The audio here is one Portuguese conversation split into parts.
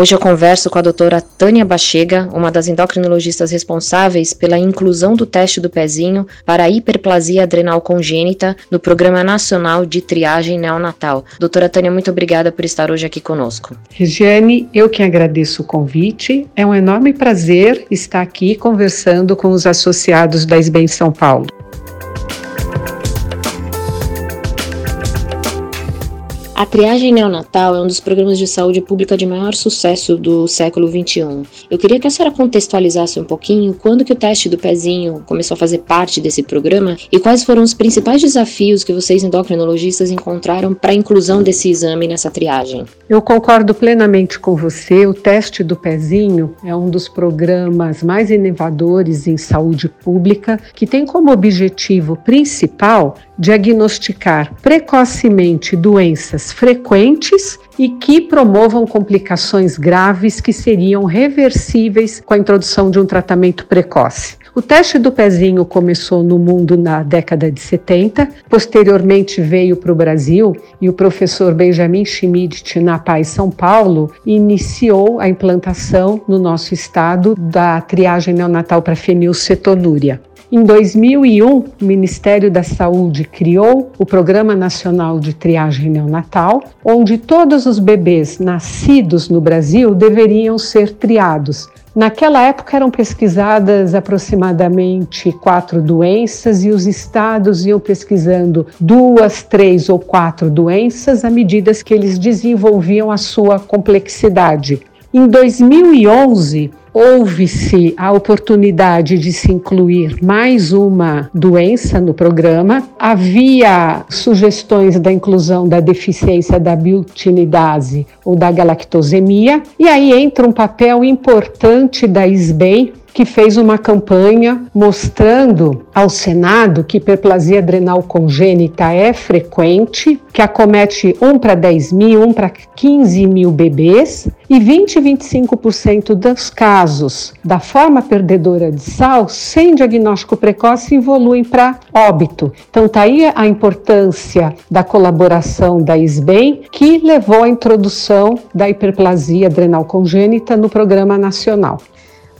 Hoje eu converso com a doutora Tânia Bachega, uma das endocrinologistas responsáveis pela inclusão do teste do pezinho para a hiperplasia adrenal congênita no Programa Nacional de Triagem Neonatal. Doutora Tânia, muito obrigada por estar hoje aqui conosco. Regiane, eu que agradeço o convite. É um enorme prazer estar aqui conversando com os associados da SBEM São Paulo. A triagem neonatal é um dos programas de saúde pública de maior sucesso do século XXI. Eu queria que a senhora contextualizasse um pouquinho quando que o teste do pezinho começou a fazer parte desse programa e quais foram os principais desafios que vocês endocrinologistas encontraram para a inclusão desse exame nessa triagem. Eu concordo plenamente com você. O teste do pezinho é um dos programas mais inovadores em saúde pública que tem como objetivo principal diagnosticar precocemente doenças frequentes e que promovam complicações graves que seriam reversíveis com a introdução de um tratamento precoce. O teste do pezinho começou no mundo na década de 70, posteriormente veio para o Brasil e o professor Benjamin Schmidt, na Paz São Paulo, iniciou a implantação no nosso estado da triagem neonatal para fenilcetonúria. Em 2001, o Ministério da Saúde criou o Programa Nacional de Triagem Neonatal, onde todos os bebês nascidos no Brasil deveriam ser triados. Naquela época eram pesquisadas aproximadamente quatro doenças e os estados iam pesquisando duas, três ou quatro doenças à medida que eles desenvolviam a sua complexidade. Em 2011, houve-se a oportunidade de se incluir mais uma doença no programa. Havia sugestões da inclusão da deficiência da biotinidase ou da galactosemia, e aí entra um papel importante da SBEM que fez uma campanha mostrando ao Senado que hiperplasia adrenal congênita é frequente, que acomete 1 para 10 mil, 1 para 15 mil bebês, e 20 25% dos casos da forma perdedora de sal sem diagnóstico precoce evoluem para óbito. Então, está aí a importância da colaboração da SBEM, que levou à introdução da hiperplasia adrenal congênita no Programa Nacional.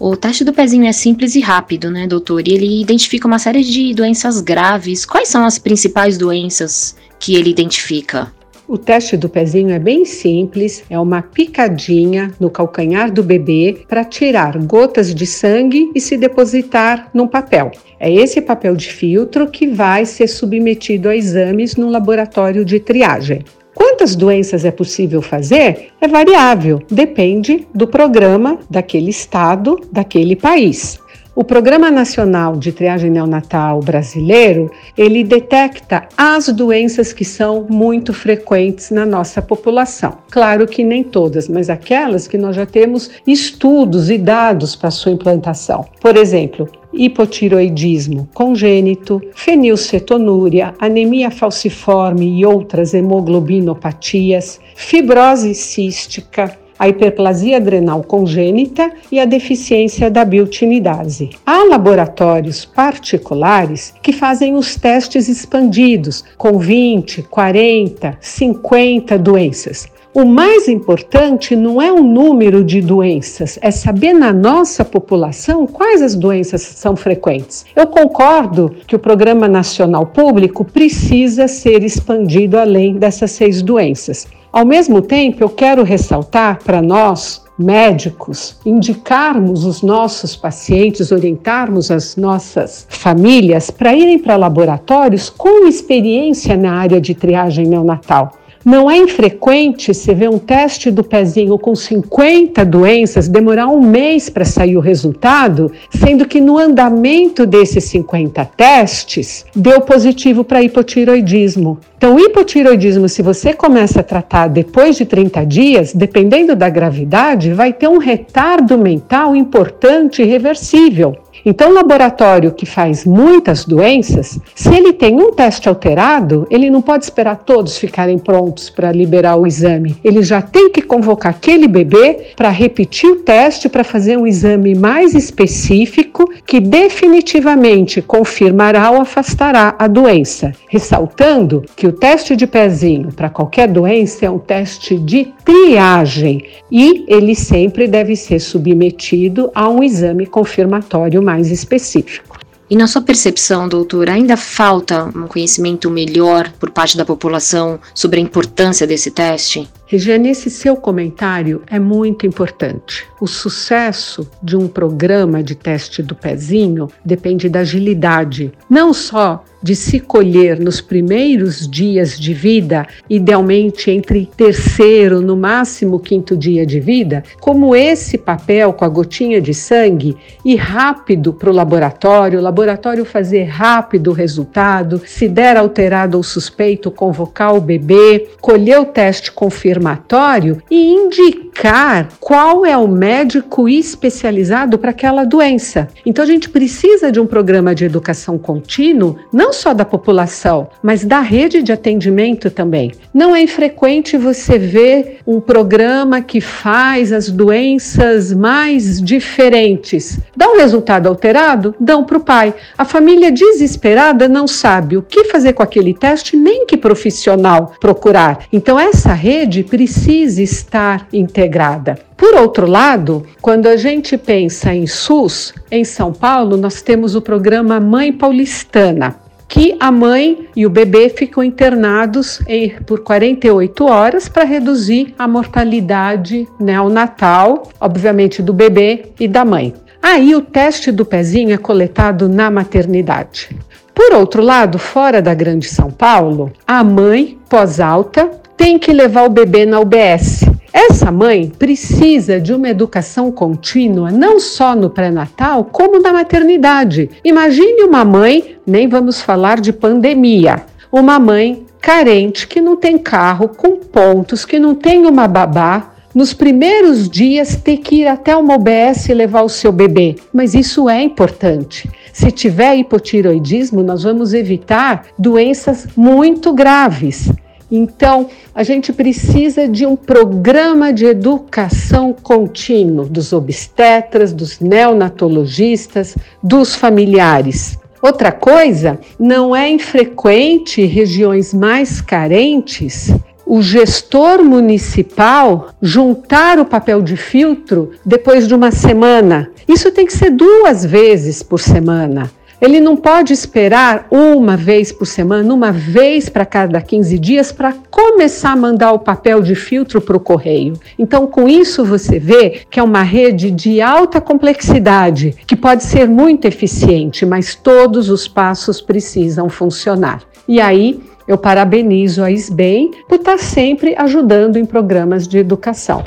O teste do pezinho é simples e rápido, né, doutor? E ele identifica uma série de doenças graves. Quais são as principais doenças que ele identifica? O teste do pezinho é bem simples, é uma picadinha no calcanhar do bebê para tirar gotas de sangue e se depositar num papel. É esse papel de filtro que vai ser submetido a exames no laboratório de triagem. Quantas doenças é possível fazer? É variável, depende do programa daquele estado, daquele país. O Programa Nacional de Triagem Neonatal Brasileiro, ele detecta as doenças que são muito frequentes na nossa população. Claro que nem todas, mas aquelas que nós já temos estudos e dados para sua implantação. Por exemplo, hipotiroidismo congênito, fenilcetonúria, anemia falciforme e outras hemoglobinopatias, fibrose cística, a hiperplasia adrenal congênita e a deficiência da biotinidase. Há laboratórios particulares que fazem os testes expandidos com 20, 40, 50 doenças. O mais importante não é o número de doenças, é saber na nossa população quais as doenças são frequentes. Eu concordo que o Programa Nacional Público precisa ser expandido além dessas seis doenças. Ao mesmo tempo, eu quero ressaltar para nós, médicos, indicarmos os nossos pacientes, orientarmos as nossas famílias para irem para laboratórios com experiência na área de triagem neonatal. Não é infrequente você ver um teste do pezinho com 50 doenças demorar um mês para sair o resultado, sendo que no andamento desses 50 testes deu positivo para hipotiroidismo. Então, o hipotiroidismo, se você começa a tratar depois de 30 dias, dependendo da gravidade, vai ter um retardo mental importante e reversível. Então, o laboratório que faz muitas doenças, se ele tem um teste alterado, ele não pode esperar todos ficarem prontos para liberar o exame. Ele já tem que convocar aquele bebê para repetir o teste, para fazer um exame mais específico que definitivamente confirmará ou afastará a doença. Ressaltando que o teste de pezinho para qualquer doença é um teste de triagem e ele sempre deve ser submetido a um exame confirmatório mais específico. E na sua percepção, doutor, ainda falta um conhecimento melhor por parte da população sobre a importância desse teste? Regiane, esse seu comentário é muito importante. O sucesso de um programa de teste do pezinho depende da agilidade, não só de se colher nos primeiros dias de vida, idealmente entre terceiro, no máximo quinto dia de vida, como esse papel com a gotinha de sangue e rápido para o laboratório, o laboratório fazer rápido o resultado, se der alterado ou suspeito, convocar o bebê, colher o teste confirmatório e indicar qual é o médico especializado para aquela doença. Então a gente precisa de um programa de educação contínuo, não não só da população, mas da rede de atendimento também. Não é infrequente você ver um programa que faz as doenças mais diferentes. Dá um resultado alterado? Dão para o pai. A família desesperada não sabe o que fazer com aquele teste, nem que profissional procurar. Então, essa rede precisa estar integrada. Por outro lado, quando a gente pensa em SUS, em São Paulo, nós temos o programa Mãe Paulistana que a mãe e o bebê ficam internados em, por 48 horas para reduzir a mortalidade neonatal, obviamente do bebê e da mãe. Aí o teste do pezinho é coletado na maternidade. Por outro lado, fora da Grande São Paulo, a mãe, pós-alta, tem que levar o bebê na UBS essa mãe precisa de uma educação contínua, não só no pré-natal, como na maternidade. Imagine uma mãe, nem vamos falar de pandemia, uma mãe carente que não tem carro, com pontos, que não tem uma babá, nos primeiros dias ter que ir até uma OBS levar o seu bebê. Mas isso é importante. Se tiver hipotiroidismo, nós vamos evitar doenças muito graves. Então, a gente precisa de um programa de educação contínuo dos obstetras, dos neonatologistas, dos familiares. Outra coisa, não é infrequente regiões mais carentes o gestor municipal juntar o papel de filtro depois de uma semana. Isso tem que ser duas vezes por semana. Ele não pode esperar uma vez por semana, uma vez para cada 15 dias, para começar a mandar o papel de filtro para o correio. Então, com isso, você vê que é uma rede de alta complexidade, que pode ser muito eficiente, mas todos os passos precisam funcionar. E aí, eu parabenizo a SBEM por estar sempre ajudando em programas de educação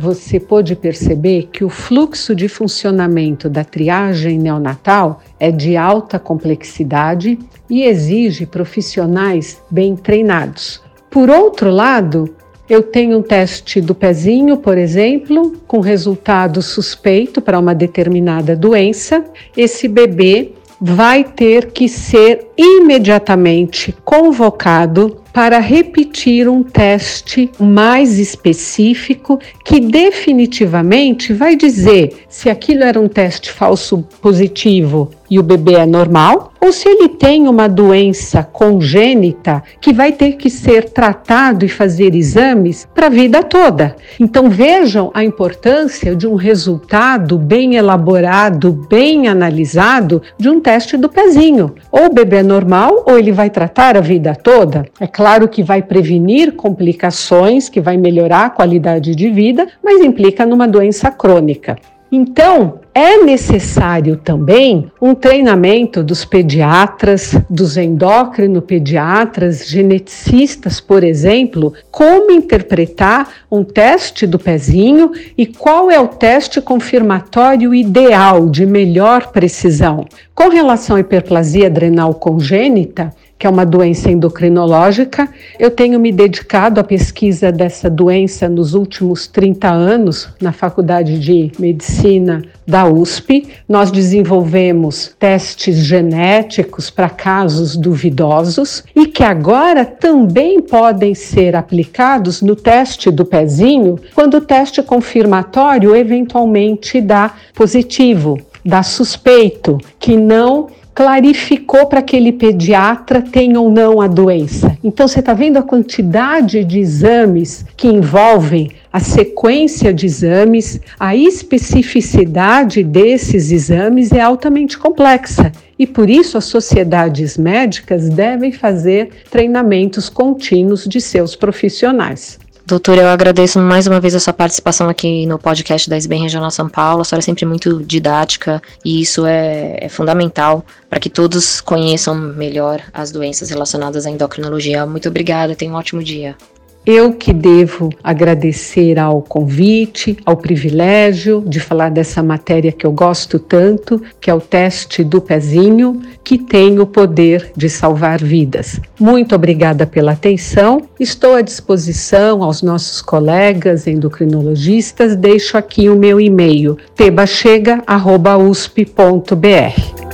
você pôde perceber que o fluxo de funcionamento da triagem neonatal é de alta complexidade e exige profissionais bem treinados. Por outro lado, eu tenho um teste do pezinho, por exemplo, com resultado suspeito para uma determinada doença. Esse bebê vai ter que ser imediatamente convocado para repetir um teste mais específico que definitivamente vai dizer se aquilo era um teste falso positivo e o bebê é normal, ou se ele tem uma doença congênita que vai ter que ser tratado e fazer exames para a vida toda. Então vejam a importância de um resultado bem elaborado, bem analisado de um teste do pezinho. Ou o bebê é normal ou ele vai tratar a vida toda. É claro que vai prevenir complicações, que vai melhorar a qualidade de vida, mas implica numa doença crônica. Então, é necessário também um treinamento dos pediatras, dos endócrino-pediatras, geneticistas, por exemplo, como interpretar um teste do pezinho e qual é o teste confirmatório ideal de melhor precisão. Com relação à hiperplasia adrenal congênita, que é uma doença endocrinológica. Eu tenho me dedicado à pesquisa dessa doença nos últimos 30 anos na Faculdade de Medicina da USP. Nós desenvolvemos testes genéticos para casos duvidosos e que agora também podem ser aplicados no teste do pezinho quando o teste confirmatório eventualmente dá positivo, dá suspeito, que não clarificou para aquele pediatra tem ou não a doença. Então você está vendo a quantidade de exames que envolvem a sequência de exames, a especificidade desses exames é altamente complexa. E por isso as sociedades médicas devem fazer treinamentos contínuos de seus profissionais. Doutor, eu agradeço mais uma vez a sua participação aqui no podcast da SBM Regional São Paulo. A senhora é sempre muito didática e isso é, é fundamental para que todos conheçam melhor as doenças relacionadas à endocrinologia. Muito obrigada, tenha um ótimo dia. Eu que devo agradecer ao convite, ao privilégio de falar dessa matéria que eu gosto tanto, que é o teste do pezinho, que tem o poder de salvar vidas. Muito obrigada pela atenção. Estou à disposição aos nossos colegas endocrinologistas. Deixo aqui o meu e-mail: tebachega@usp.br.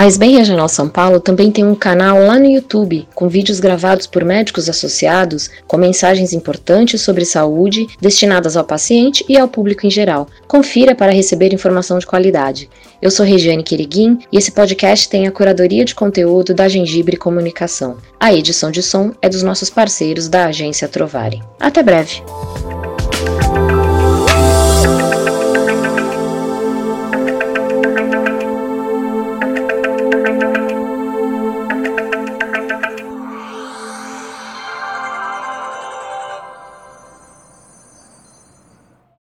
A SBR Regional São Paulo também tem um canal lá no YouTube, com vídeos gravados por médicos associados, com mensagens importantes sobre saúde, destinadas ao paciente e ao público em geral. Confira para receber informação de qualidade. Eu sou Regiane Queriguin e esse podcast tem a curadoria de conteúdo da Gengibre Comunicação. A edição de som é dos nossos parceiros da agência Trovare. Até breve!